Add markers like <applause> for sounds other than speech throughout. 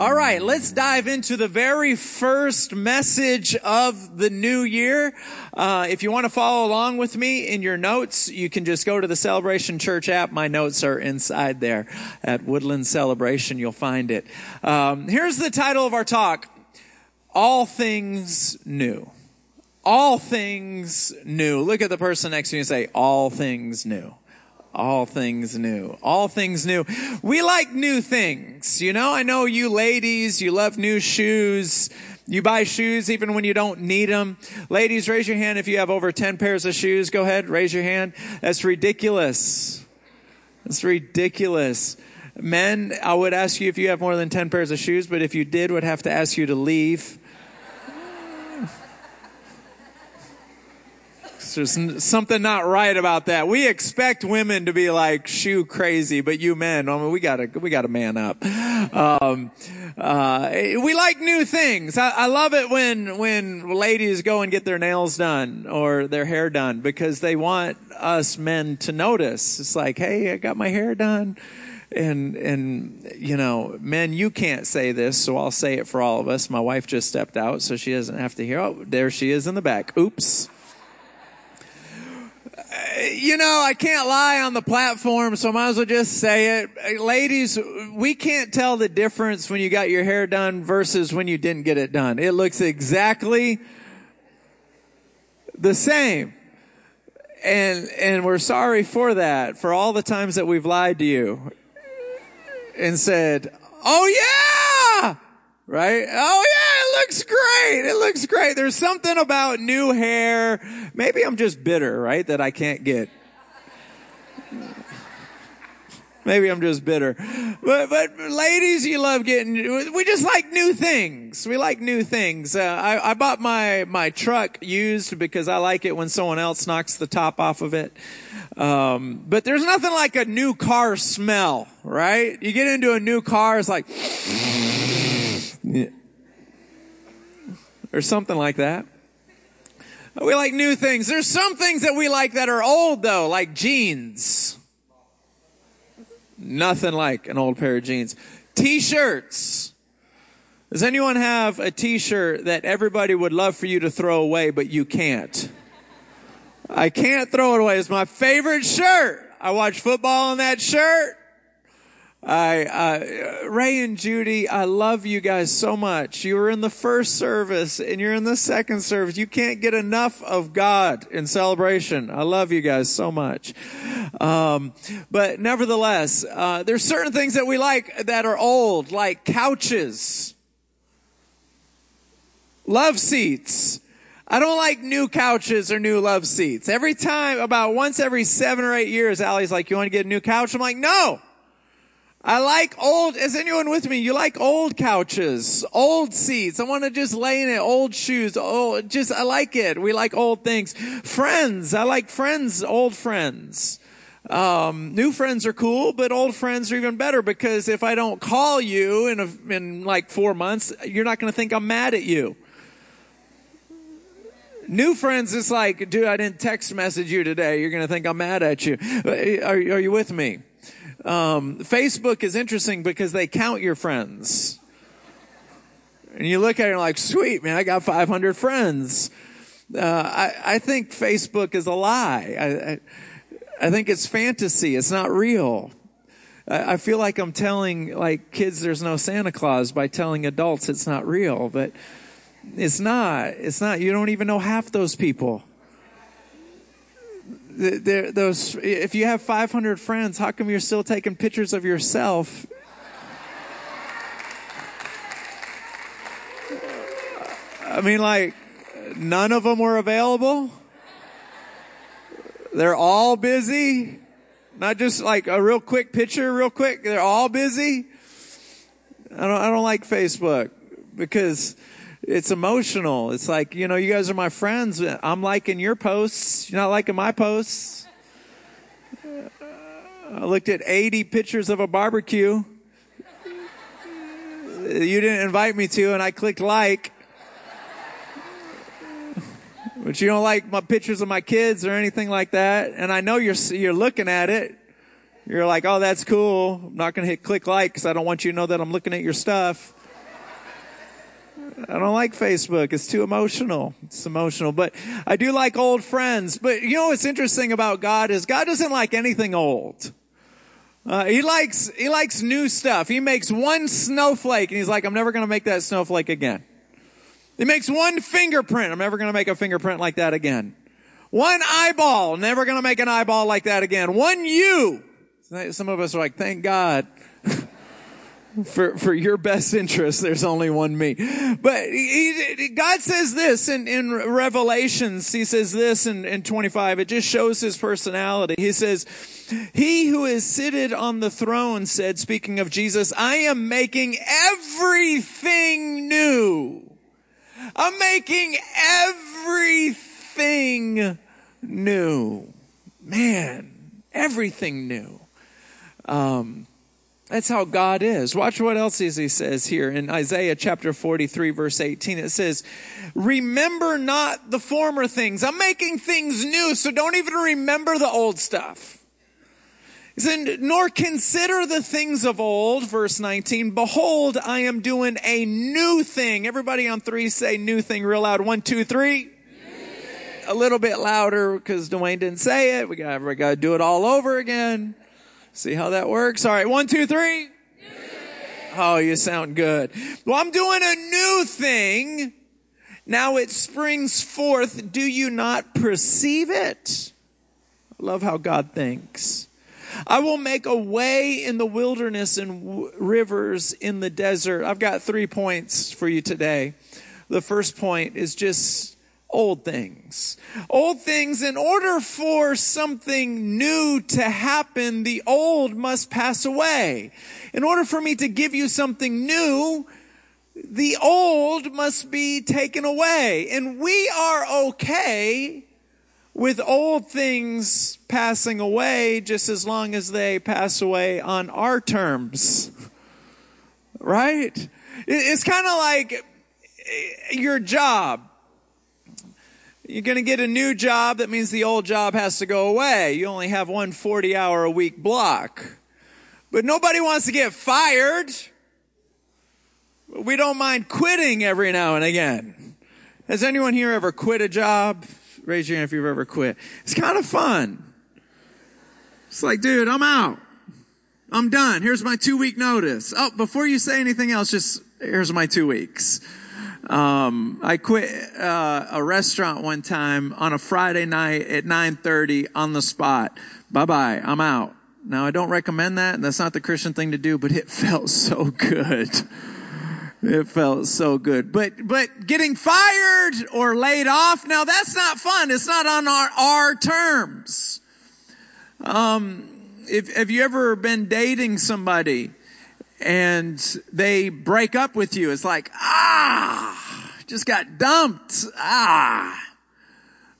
All right, let's dive into the very first message of the new year. Uh, if you want to follow along with me in your notes, you can just go to the Celebration Church app. My notes are inside there at Woodland Celebration. You'll find it. Um, here's the title of our talk: All Things New. All things new. Look at the person next to you and say, All things new all things new. All things new. We like new things. You know, I know you ladies, you love new shoes. You buy shoes even when you don't need them. Ladies, raise your hand if you have over 10 pairs of shoes. Go ahead, raise your hand. That's ridiculous. That's ridiculous. Men, I would ask you if you have more than 10 pairs of shoes, but if you did, would have to ask you to leave. There's something not right about that. We expect women to be like shoe crazy, but you men, I mean, we gotta, we gotta man up. Um, uh, we like new things. I, I love it when, when ladies go and get their nails done or their hair done because they want us men to notice. It's like, hey, I got my hair done and and you know men you can't say this so i'll say it for all of us my wife just stepped out so she doesn't have to hear oh there she is in the back oops Uh, you know, I can't lie on the platform, so I might as well just say it. Uh, ladies, we can't tell the difference when you got your hair done versus when you didn't get it done. It looks exactly the same. And, and we're sorry for that, for all the times that we've lied to you and said, Oh yeah! Right? Oh yeah! It looks great. It looks great. There's something about new hair. Maybe I'm just bitter, right? That I can't get. Maybe I'm just bitter. But, but ladies, you love getting, we just like new things. We like new things. Uh, I, I bought my, my truck used because I like it when someone else knocks the top off of it. Um, but there's nothing like a new car smell, right? You get into a new car, it's like, or something like that. We like new things. There's some things that we like that are old though, like jeans. Nothing like an old pair of jeans. T-shirts. Does anyone have a t-shirt that everybody would love for you to throw away, but you can't? I can't throw it away. It's my favorite shirt. I watch football in that shirt. I, uh, Ray and Judy, I love you guys so much. You were in the first service and you're in the second service. You can't get enough of God in celebration. I love you guys so much. Um, but nevertheless, uh, there's certain things that we like that are old, like couches, love seats. I don't like new couches or new love seats. Every time, about once every seven or eight years, Allie's like, you want to get a new couch? I'm like, no. I like old, is anyone with me? You like old couches, old seats. I want to just lay in it, old shoes. Oh, just, I like it. We like old things. Friends. I like friends, old friends. Um, new friends are cool, but old friends are even better because if I don't call you in a, in like four months, you're not going to think I'm mad at you. New friends, it's like, dude, I didn't text message you today. You're going to think I'm mad at you. Are, are you with me? Um, Facebook is interesting because they count your friends. And you look at it and like, sweet, man, I got 500 friends. Uh, I, I think Facebook is a lie. I, I, I think it's fantasy. It's not real. I, I feel like I'm telling like kids there's no Santa Claus by telling adults it's not real, but it's not. It's not. You don't even know half those people those, if you have 500 friends, how come you're still taking pictures of yourself? I mean, like, none of them were available. They're all busy. Not just like a real quick picture, real quick. They're all busy. I don't, I don't like Facebook because it's emotional. It's like, you know, you guys are my friends. I'm liking your posts. You're not liking my posts. I looked at 80 pictures of a barbecue. You didn't invite me to, and I clicked like. But you don't like my pictures of my kids or anything like that. And I know you're, you're looking at it. You're like, oh, that's cool. I'm not going to hit click like because I don't want you to know that I'm looking at your stuff. I don't like Facebook. It's too emotional. It's emotional, but I do like old friends. But you know what's interesting about God is God doesn't like anything old. Uh, he likes, he likes new stuff. He makes one snowflake and he's like, I'm never going to make that snowflake again. He makes one fingerprint. I'm never going to make a fingerprint like that again. One eyeball. Never going to make an eyeball like that again. One you. Some of us are like, thank God. For, for your best interest, there's only one me. But he, he, God says this in, in Revelations. He says this in, in 25. It just shows his personality. He says, he who is seated on the throne said, speaking of Jesus, I am making everything new. I'm making everything new. Man, everything new. Um, that's how God is. Watch what else he says here in Isaiah chapter 43 verse 18. It says, remember not the former things. I'm making things new, so don't even remember the old stuff. He said, nor consider the things of old, verse 19. Behold, I am doing a new thing. Everybody on three say new thing real loud. One, two, three. A little bit louder because Dwayne didn't say it. We got, we got to do it all over again. See how that works? All right, one, two, three. Oh, you sound good. Well, I'm doing a new thing. Now it springs forth. Do you not perceive it? I love how God thinks. I will make a way in the wilderness and w- rivers in the desert. I've got three points for you today. The first point is just old things. Old things, in order for something new to happen, the old must pass away. In order for me to give you something new, the old must be taken away. And we are okay with old things passing away just as long as they pass away on our terms. Right? It's kind of like eh, your job you're going to get a new job. That means the old job has to go away. You only have one 40 hour a week block. But nobody wants to get fired. We don't mind quitting every now and again. Has anyone here ever quit a job? Raise your hand if you've ever quit. It's kind of fun. It's like, dude, I'm out. I'm done. Here's my two week notice. Oh, before you say anything else, just here's my two weeks. Um, I quit uh, a restaurant one time on a Friday night at 9:30 on the spot. Bye bye, I'm out. Now I don't recommend that. And that's not the Christian thing to do, but it <laughs> felt so good. It felt so good. But but getting fired or laid off, now that's not fun. It's not on our, our terms. Um, if have you ever been dating somebody and they break up with you, it's like, ah, just got dumped. Ah.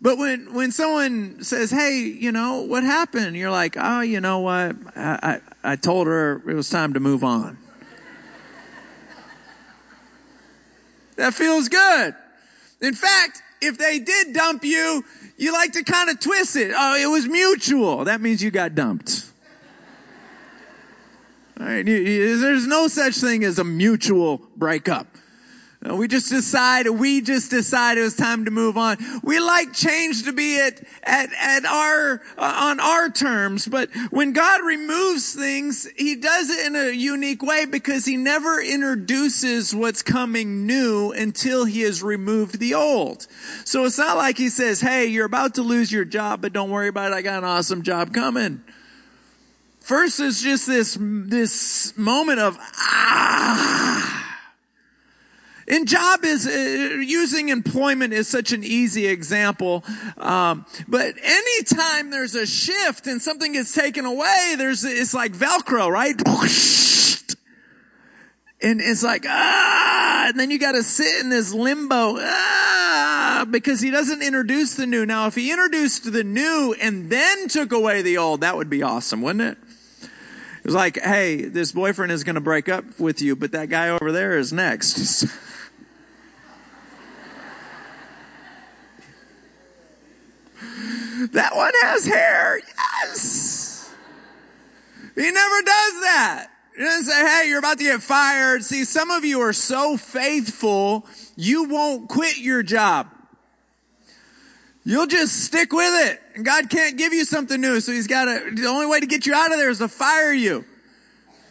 But when, when someone says, hey, you know, what happened? You're like, oh, you know what? I, I, I told her it was time to move on. that feels good. In fact, if they did dump you, you like to kind of twist it. Oh, it was mutual. That means you got dumped. There's no such thing as a mutual breakup. Uh, we just decided, we just decided it was time to move on. We like change to be at, at, at our, uh, on our terms, but when God removes things, He does it in a unique way because He never introduces what's coming new until He has removed the old. So it's not like He says, hey, you're about to lose your job, but don't worry about it. I got an awesome job coming. First is just this, this moment of, ah. And job is, uh, using employment is such an easy example. Um, but anytime there's a shift and something gets taken away, there's, it's like Velcro, right? And it's like, ah, and then you gotta sit in this limbo, ah, because he doesn't introduce the new. Now, if he introduced the new and then took away the old, that would be awesome, wouldn't it? It was like, hey, this boyfriend is going to break up with you, but that guy over there is next. <laughs> that one has hair. Yes. He never does that. He doesn't say, hey, you're about to get fired. See, some of you are so faithful, you won't quit your job. You'll just stick with it. And God can't give you something new. So he's got to, the only way to get you out of there is to fire you.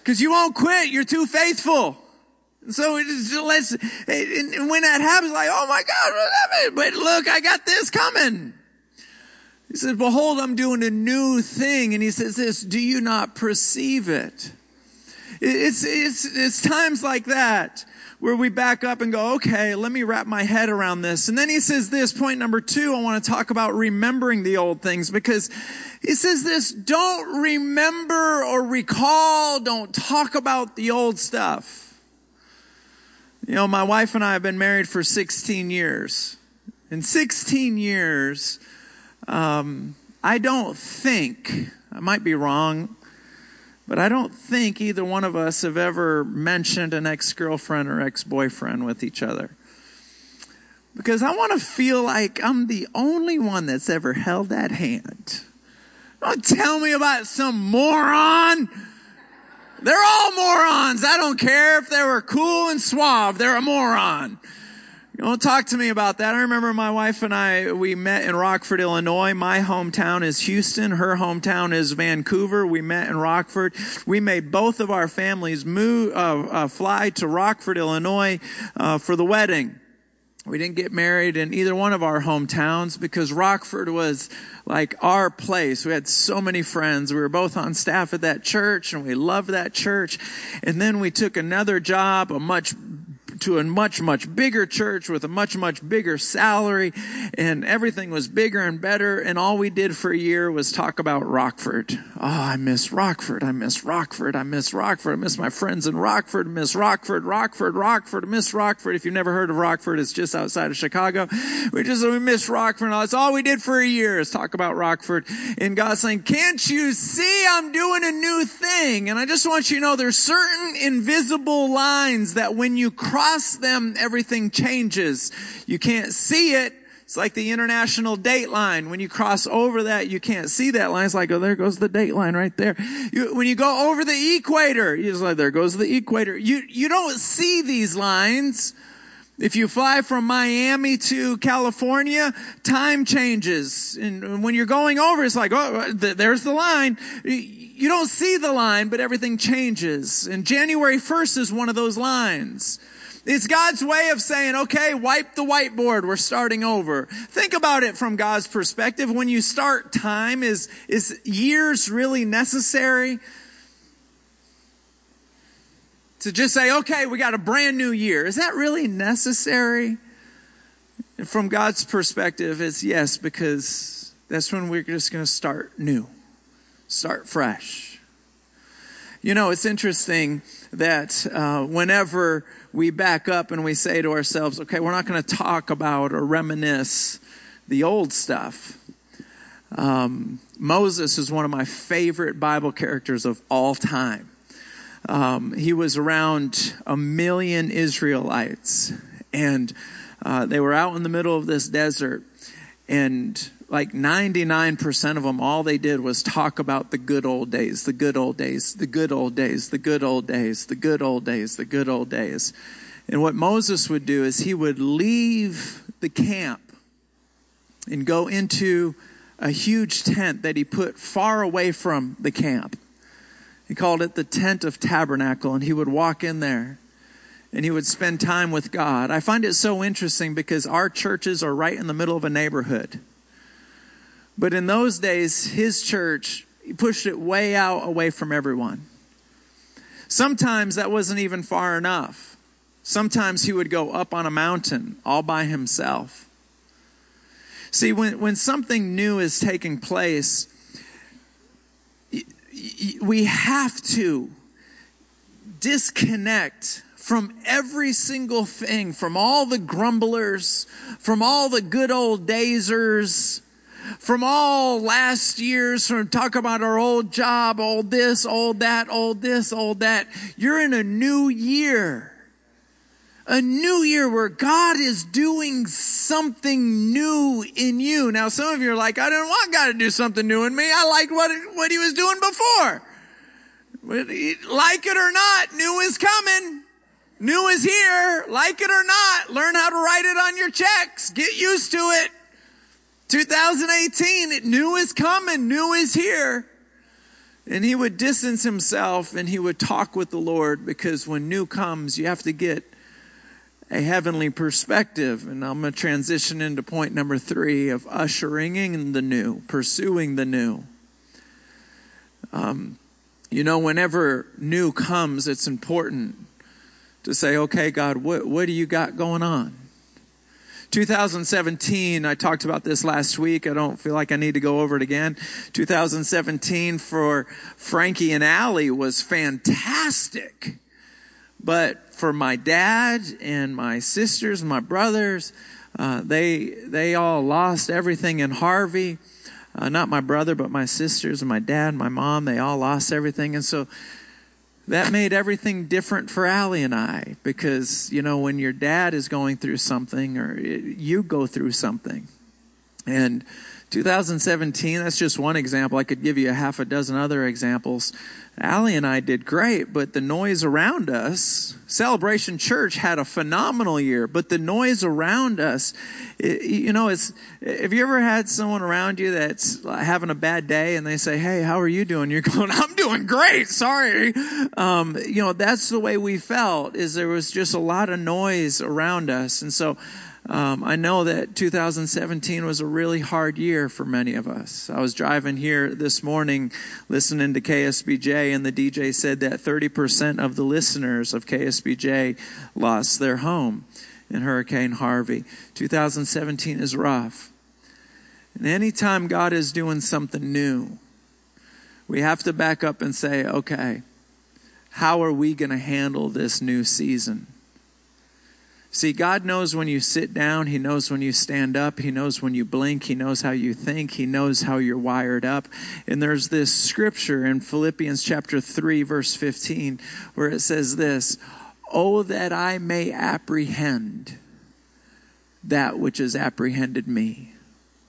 Cause you won't quit. You're too faithful. And So let's, and when that happens, like, oh my God, what happened? But look, I got this coming. He says, behold, I'm doing a new thing. And he says this, do you not perceive it? It's, it's, it's times like that where we back up and go, okay, let me wrap my head around this. And then he says this, point number two, I want to talk about remembering the old things because he says this, don't remember or recall, don't talk about the old stuff. You know, my wife and I have been married for 16 years. In 16 years, um, I don't think, I might be wrong, but I don't think either one of us have ever mentioned an ex girlfriend or ex boyfriend with each other. Because I want to feel like I'm the only one that's ever held that hand. Don't tell me about some moron. They're all morons. I don't care if they were cool and suave. They're a moron. Don't talk to me about that. I remember my wife and I, we met in Rockford, Illinois. My hometown is Houston. Her hometown is Vancouver. We met in Rockford. We made both of our families move, uh, uh, fly to Rockford, Illinois, uh, for the wedding. We didn't get married in either one of our hometowns because Rockford was like our place. We had so many friends. We were both on staff at that church and we loved that church. And then we took another job, a much to a much, much bigger church with a much, much bigger salary and everything was bigger and better. And all we did for a year was talk about Rockford. Oh, I miss Rockford. I miss Rockford. I miss Rockford. I miss my friends in Rockford. I miss Rockford, Rockford, Rockford. I miss Rockford. If you've never heard of Rockford, it's just outside of Chicago. We just, we miss Rockford. That's all we did for a year is talk about Rockford. And God's saying, can't you see I'm doing a new thing? And I just want you to know there's certain invisible lines that when you cross cross them, everything changes. You can't see it. It's like the international date line. When you cross over that, you can't see that line. It's like, oh, there goes the date line right there. You, when you go over the equator, you're like, there goes the equator. You, you don't see these lines. If you fly from Miami to California, time changes. And when you're going over, it's like, oh, there's the line. You don't see the line, but everything changes. And January 1st is one of those lines. It's God's way of saying, okay, wipe the whiteboard. We're starting over. Think about it from God's perspective. When you start time, is, is years really necessary? To just say, okay, we got a brand new year. Is that really necessary? And from God's perspective, it's yes, because that's when we're just going to start new, start fresh. You know, it's interesting that uh, whenever we back up and we say to ourselves, okay, we're not going to talk about or reminisce the old stuff. Um, Moses is one of my favorite Bible characters of all time. Um, he was around a million Israelites, and uh, they were out in the middle of this desert, and like 99% of them, all they did was talk about the good old days, the good old days, the good old days, the good old days, the good old days, the good old days. And what Moses would do is he would leave the camp and go into a huge tent that he put far away from the camp. He called it the tent of tabernacle, and he would walk in there and he would spend time with God. I find it so interesting because our churches are right in the middle of a neighborhood. But in those days, his church pushed it way out away from everyone. Sometimes that wasn't even far enough. Sometimes he would go up on a mountain all by himself. See, when, when something new is taking place, we have to disconnect from every single thing, from all the grumblers, from all the good old daysers, from all last year's, from talk about our old job, old this, old that, old this, old that. You're in a new year. A new year where God is doing something new in you. Now, some of you are like, I don't want God to do something new in me. I liked what, what he was doing before. Like it or not, new is coming. New is here. Like it or not, learn how to write it on your checks. Get used to it. 2018, new is coming. New is here. And he would distance himself and he would talk with the Lord because when new comes, you have to get a heavenly perspective. And I'm going to transition into point number three of ushering in the new, pursuing the new. Um, you know, whenever new comes, it's important to say, okay, God, what, what do you got going on? 2017, I talked about this last week. I don't feel like I need to go over it again. 2017 for Frankie and Allie was fantastic. But for my dad and my sisters, and my brothers, uh, they, they all lost everything in Harvey. Uh, not my brother, but my sisters and my dad, and my mom, they all lost everything. And so that made everything different for Allie and I because, you know, when your dad is going through something or you go through something. And 2017, that's just one example. I could give you a half a dozen other examples. Allie and I did great, but the noise around us, Celebration Church had a phenomenal year, but the noise around us, it, you know, it's, have you ever had someone around you that's having a bad day and they say, Hey, how are you doing? You're <laughs> going, I'm doing great. Sorry. Um, you know, that's the way we felt is there was just a lot of noise around us. And so, um, I know that 2017 was a really hard year for many of us. I was driving here this morning listening to KSBJ, and the DJ said that 30% of the listeners of KSBJ lost their home in Hurricane Harvey. 2017 is rough. And anytime God is doing something new, we have to back up and say, okay, how are we going to handle this new season? See, God knows when you sit down. He knows when you stand up. He knows when you blink. He knows how you think. He knows how you're wired up. And there's this scripture in Philippians chapter 3, verse 15, where it says this Oh, that I may apprehend that which has apprehended me.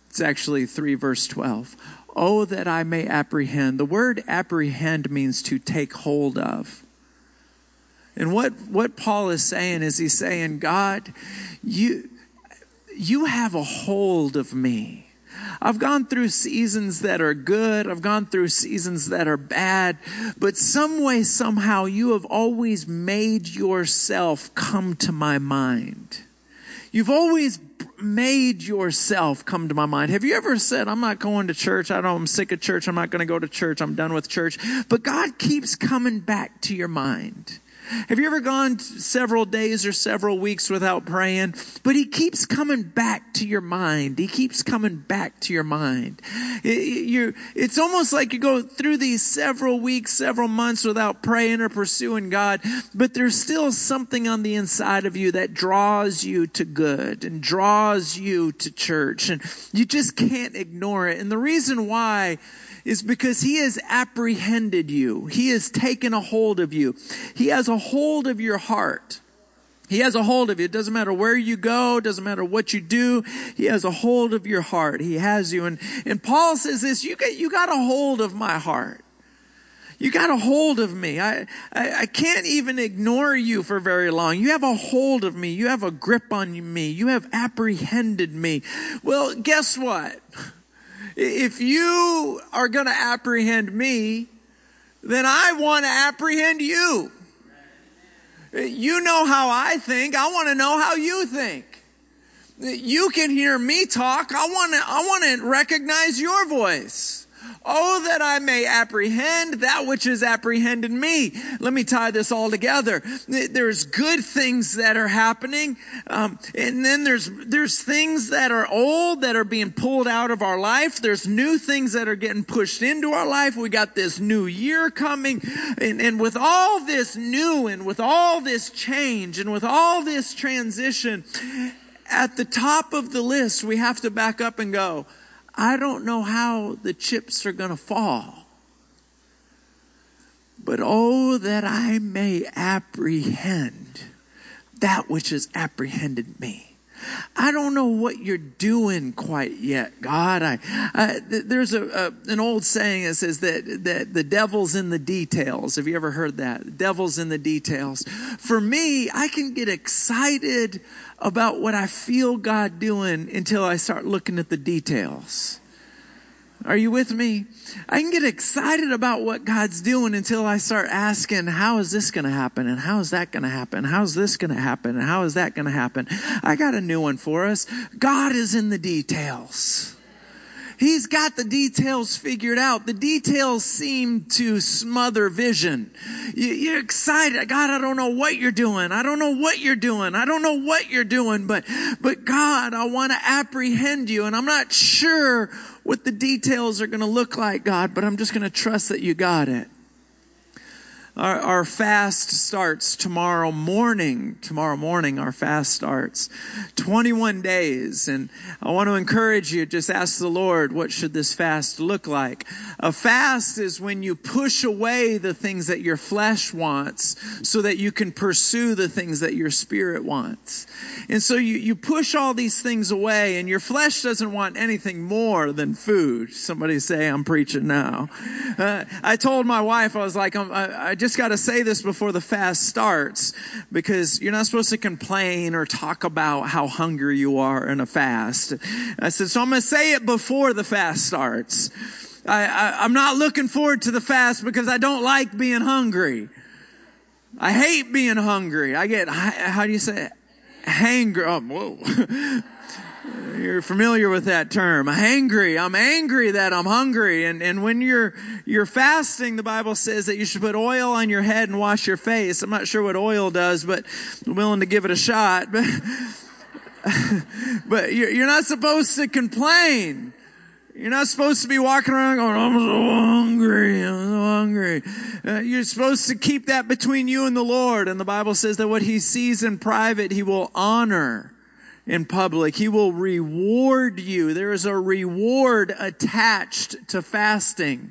It's actually 3, verse 12. Oh, that I may apprehend. The word apprehend means to take hold of. And what, what Paul is saying is he's saying, God, you, you have a hold of me. I've gone through seasons that are good. I've gone through seasons that are bad. But some way, somehow, you have always made yourself come to my mind. You've always made yourself come to my mind. Have you ever said, I'm not going to church. I don't, I'm sick of church. I'm not going to go to church. I'm done with church. But God keeps coming back to your mind. Have you ever gone several days or several weeks without praying? But he keeps coming back to your mind. He keeps coming back to your mind. It, it's almost like you go through these several weeks, several months without praying or pursuing God, but there's still something on the inside of you that draws you to good and draws you to church. And you just can't ignore it. And the reason why is because he has apprehended you. He has taken a hold of you. He has a hold of your heart. He has a hold of you. It doesn't matter where you go. Doesn't matter what you do. He has a hold of your heart. He has you. And, and Paul says this, you got, you got a hold of my heart. You got a hold of me. I, I, I, can't even ignore you for very long. You have a hold of me. You have a grip on me. You have apprehended me. Well, guess what? <laughs> If you are going to apprehend me, then I want to apprehend you. You know how I think. I want to know how you think. You can hear me talk. I want to, I want to recognize your voice. Oh, that I may apprehend that which is apprehended me. Let me tie this all together. There's good things that are happening. Um, and then there's, there's things that are old that are being pulled out of our life. There's new things that are getting pushed into our life. We got this new year coming. And, and with all this new and with all this change and with all this transition, at the top of the list, we have to back up and go, I don't know how the chips are going to fall. But oh, that I may apprehend that which has apprehended me. I don't know what you're doing quite yet, God. I, I there's a, a, an old saying that says that that the devil's in the details. Have you ever heard that? The devil's in the details. For me, I can get excited about what I feel God doing until I start looking at the details. Are you with me? I can get excited about what God's doing until I start asking, how is this going to happen? And how is that going to happen? How's this going to happen? And how is that going to happen? I got a new one for us. God is in the details. He's got the details figured out. The details seem to smother vision. You're excited. God, I don't know what you're doing. I don't know what you're doing. I don't know what you're doing, but, but God, I want to apprehend you and I'm not sure what the details are going to look like, God, but I'm just going to trust that you got it. Our, our, fast starts tomorrow morning. Tomorrow morning, our fast starts. 21 days. And I want to encourage you, just ask the Lord, what should this fast look like? A fast is when you push away the things that your flesh wants so that you can pursue the things that your spirit wants. And so you, you push all these things away and your flesh doesn't want anything more than food. Somebody say, I'm preaching now. Uh, I told my wife, I was like, I, I just just got to say this before the fast starts because you're not supposed to complain or talk about how hungry you are in a fast. I said, so I'm going to say it before the fast starts. I, I'm not looking forward to the fast because I don't like being hungry. I hate being hungry. I get, how do you say it? Hangry. Oh, whoa. <laughs> You're familiar with that term. Hangry. I'm angry that I'm hungry. And, and when you're, you're fasting, the Bible says that you should put oil on your head and wash your face. I'm not sure what oil does, but I'm willing to give it a shot. <laughs> But, you're not supposed to complain. You're not supposed to be walking around going, I'm so hungry, I'm so hungry. Uh, you're supposed to keep that between you and the Lord. And the Bible says that what he sees in private, he will honor in public. He will reward you. There is a reward attached to fasting.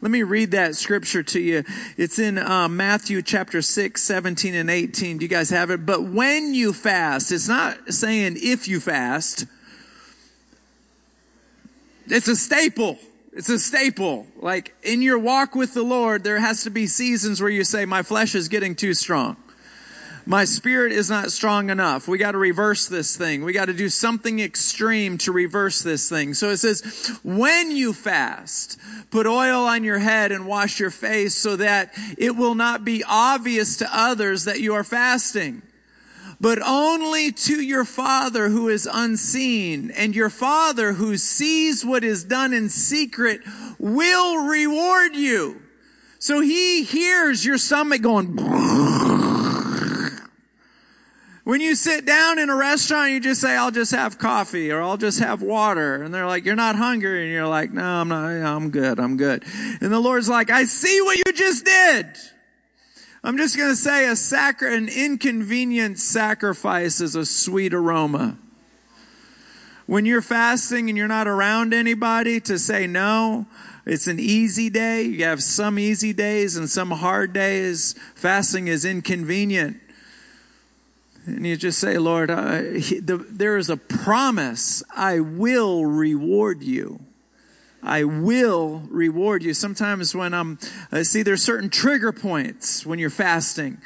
Let me read that scripture to you. It's in uh, Matthew chapter 6, 17 and 18. Do you guys have it? But when you fast, it's not saying if you fast. It's a staple. It's a staple. Like in your walk with the Lord, there has to be seasons where you say, my flesh is getting too strong. My spirit is not strong enough. We got to reverse this thing. We got to do something extreme to reverse this thing. So it says, when you fast, put oil on your head and wash your face so that it will not be obvious to others that you are fasting but only to your Father who is unseen. And your Father who sees what is done in secret will reward you. So he hears your stomach going, <laughs> when you sit down in a restaurant, you just say, I'll just have coffee or I'll just have water. And they're like, you're not hungry. And you're like, no, I'm not, I'm good. I'm good. And the Lord's like, I see what you just did. I'm just going to say a sacri- an inconvenient sacrifice is a sweet aroma. When you're fasting and you're not around anybody to say no, it's an easy day. You have some easy days and some hard days. Fasting is inconvenient. And you just say, Lord, he, the, there is a promise. I will reward you. I will reward you. Sometimes when I'm, I see there's certain trigger points when you're fasting.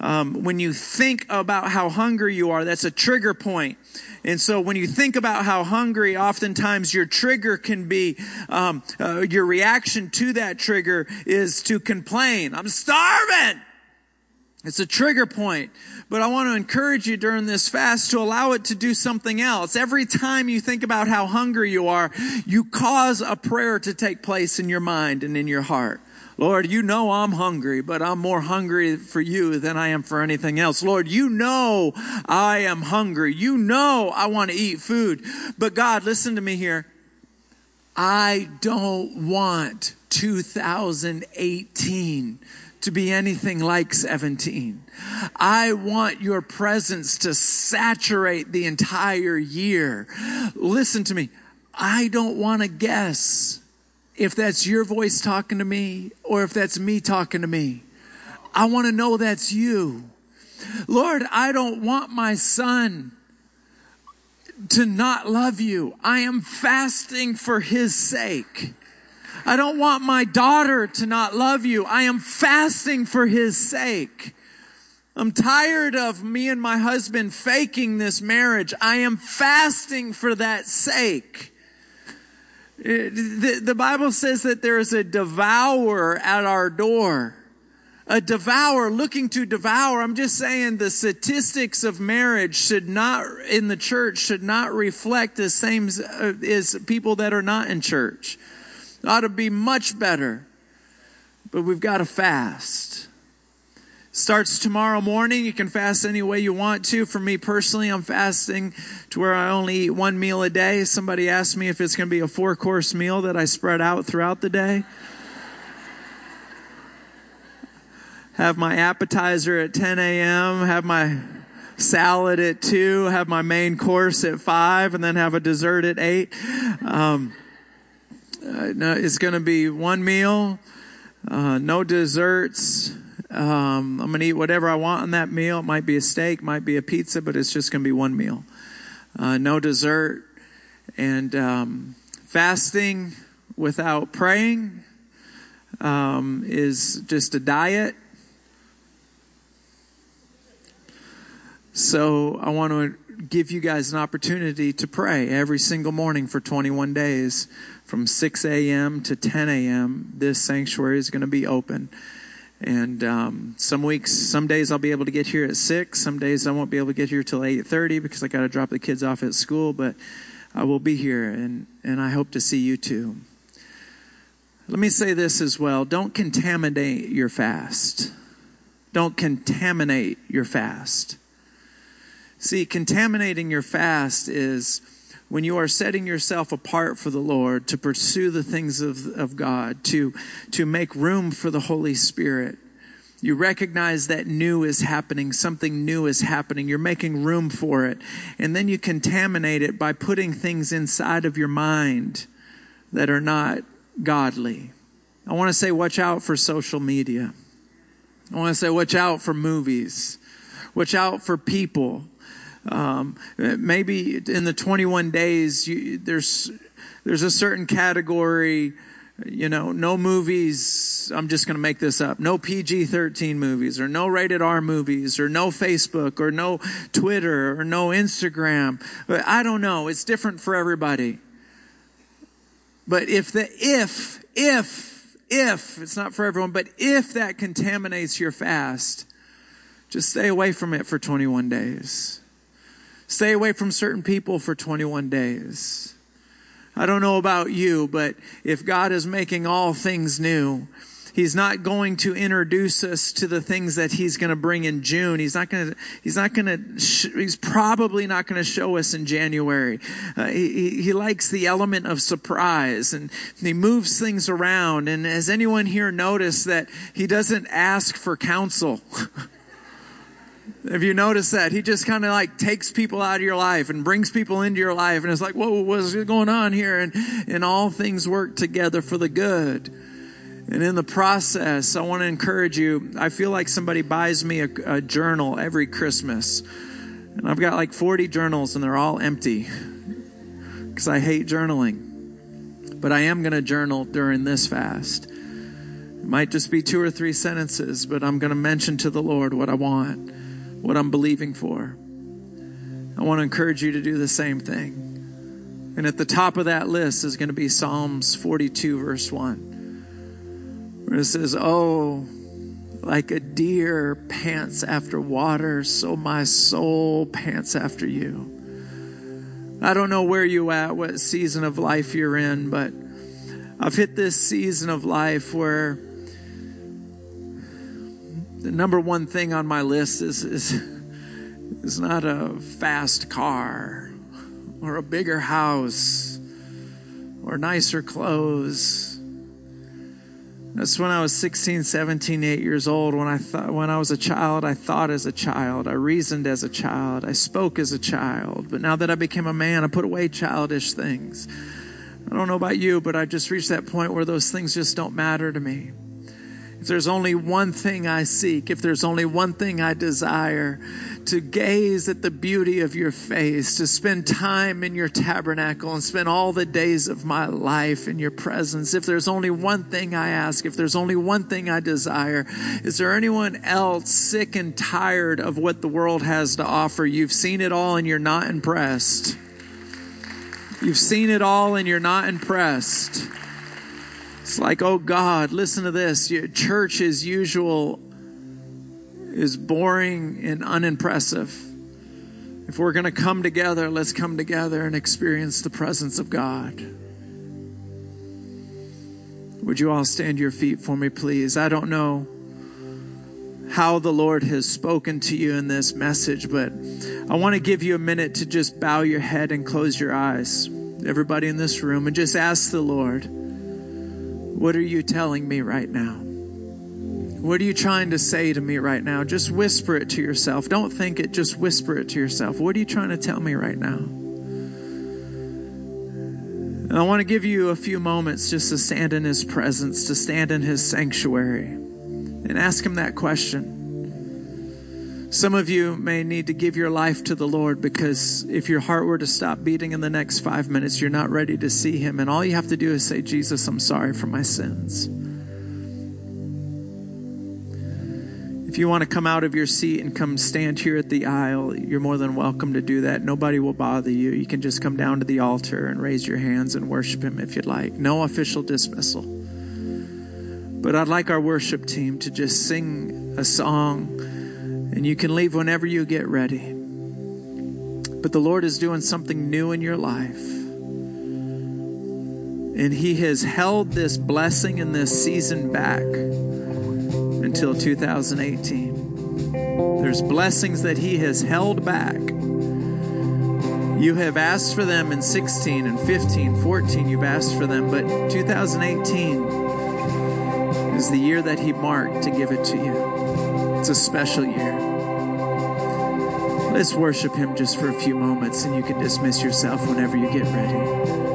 Um, when you think about how hungry you are, that's a trigger point. And so when you think about how hungry, oftentimes your trigger can be, um, uh, your reaction to that trigger is to complain. I'm starving. It's a trigger point. But I want to encourage you during this fast to allow it to do something else. Every time you think about how hungry you are, you cause a prayer to take place in your mind and in your heart. Lord, you know I'm hungry, but I'm more hungry for you than I am for anything else. Lord, you know I am hungry. You know I want to eat food. But God, listen to me here. I don't want 2018 to be anything like 17. I want your presence to saturate the entire year. Listen to me. I don't want to guess if that's your voice talking to me or if that's me talking to me. I want to know that's you. Lord, I don't want my son to not love you. I am fasting for his sake. I don't want my daughter to not love you. I am fasting for his sake. I'm tired of me and my husband faking this marriage. I am fasting for that sake. The, the Bible says that there is a devourer at our door. A devourer looking to devour. I'm just saying the statistics of marriage should not, in the church, should not reflect the same uh, as people that are not in church. Ought to be much better. But we've got to fast. Starts tomorrow morning. You can fast any way you want to. For me personally, I'm fasting to where I only eat one meal a day. Somebody asked me if it's going to be a four course meal that I spread out throughout the day. have my appetizer at 10 a.m., have my salad at 2, have my main course at 5, and then have a dessert at 8. Um, uh, no, it's going to be one meal, uh, no desserts, um, I'm going to eat whatever I want on that meal. It might be a steak, might be a pizza, but it's just going to be one meal. Uh, no dessert. And um, fasting without praying um, is just a diet. So I want to give you guys an opportunity to pray every single morning for 21 days from 6 a.m. to 10 a.m. This sanctuary is going to be open. And um, some weeks, some days I'll be able to get here at six. Some days I won't be able to get here till eight thirty because I got to drop the kids off at school. But I will be here, and and I hope to see you too. Let me say this as well: Don't contaminate your fast. Don't contaminate your fast. See, contaminating your fast is when you are setting yourself apart for the Lord to pursue the things of, of God, to, to make room for the Holy Spirit, you recognize that new is happening, something new is happening. You're making room for it. And then you contaminate it by putting things inside of your mind that are not godly. I want to say, watch out for social media. I want to say, watch out for movies. Watch out for people. Um, maybe in the 21 days, you, there's there's a certain category. You know, no movies. I'm just going to make this up. No PG-13 movies, or no rated R movies, or no Facebook, or no Twitter, or no Instagram. I don't know. It's different for everybody. But if the if if if it's not for everyone, but if that contaminates your fast, just stay away from it for 21 days. Stay away from certain people for 21 days. I don't know about you, but if God is making all things new, He's not going to introduce us to the things that he's going to bring in June. He's not going to, he's not going to, he's probably not going to show us in January. Uh, he, he likes the element of surprise and he moves things around. And has anyone here noticed that he doesn't ask for counsel? <laughs> Have you noticed that? He just kind of like takes people out of your life and brings people into your life and it's like, whoa, what's going on here? And, and all things work together for the good. And in the process, I want to encourage you. I feel like somebody buys me a, a journal every Christmas. And I've got like 40 journals and they're all empty because I hate journaling. But I am going to journal during this fast. It might just be two or three sentences, but I'm going to mention to the Lord what I want what I'm believing for. I want to encourage you to do the same thing. And at the top of that list is going to be Psalms 42, verse 1, where it says, Oh, like a deer pants after water, so my soul pants after you. I don't know where you at, what season of life you're in, but I've hit this season of life where the number one thing on my list is, is, is not a fast car or a bigger house or nicer clothes. That's when I was 16, 17, 8 years old. When I thought, when I was a child, I thought as a child. I reasoned as a child. I spoke as a child. But now that I became a man, I put away childish things. I don't know about you, but I've just reached that point where those things just don't matter to me. If there's only one thing I seek, if there's only one thing I desire, to gaze at the beauty of your face, to spend time in your tabernacle and spend all the days of my life in your presence. If there's only one thing I ask, if there's only one thing I desire, is there anyone else sick and tired of what the world has to offer? You've seen it all and you're not impressed. You've seen it all and you're not impressed. It's like, oh God, listen to this. Your church as usual is boring and unimpressive. If we're going to come together, let's come together and experience the presence of God. Would you all stand your feet for me, please? I don't know how the Lord has spoken to you in this message, but I want to give you a minute to just bow your head and close your eyes, everybody in this room, and just ask the Lord. What are you telling me right now? What are you trying to say to me right now? Just whisper it to yourself. Don't think it, just whisper it to yourself. What are you trying to tell me right now? And I want to give you a few moments just to stand in His presence, to stand in His sanctuary, and ask Him that question. Some of you may need to give your life to the Lord because if your heart were to stop beating in the next five minutes, you're not ready to see Him. And all you have to do is say, Jesus, I'm sorry for my sins. If you want to come out of your seat and come stand here at the aisle, you're more than welcome to do that. Nobody will bother you. You can just come down to the altar and raise your hands and worship Him if you'd like. No official dismissal. But I'd like our worship team to just sing a song and you can leave whenever you get ready. But the Lord is doing something new in your life. And He has held this blessing and this season back until 2018. There's blessings that He has held back. You have asked for them in 16 and 15, 14, you've asked for them, but 2018 is the year that He marked to give it to you. It's a special year. Let's worship Him just for a few moments, and you can dismiss yourself whenever you get ready.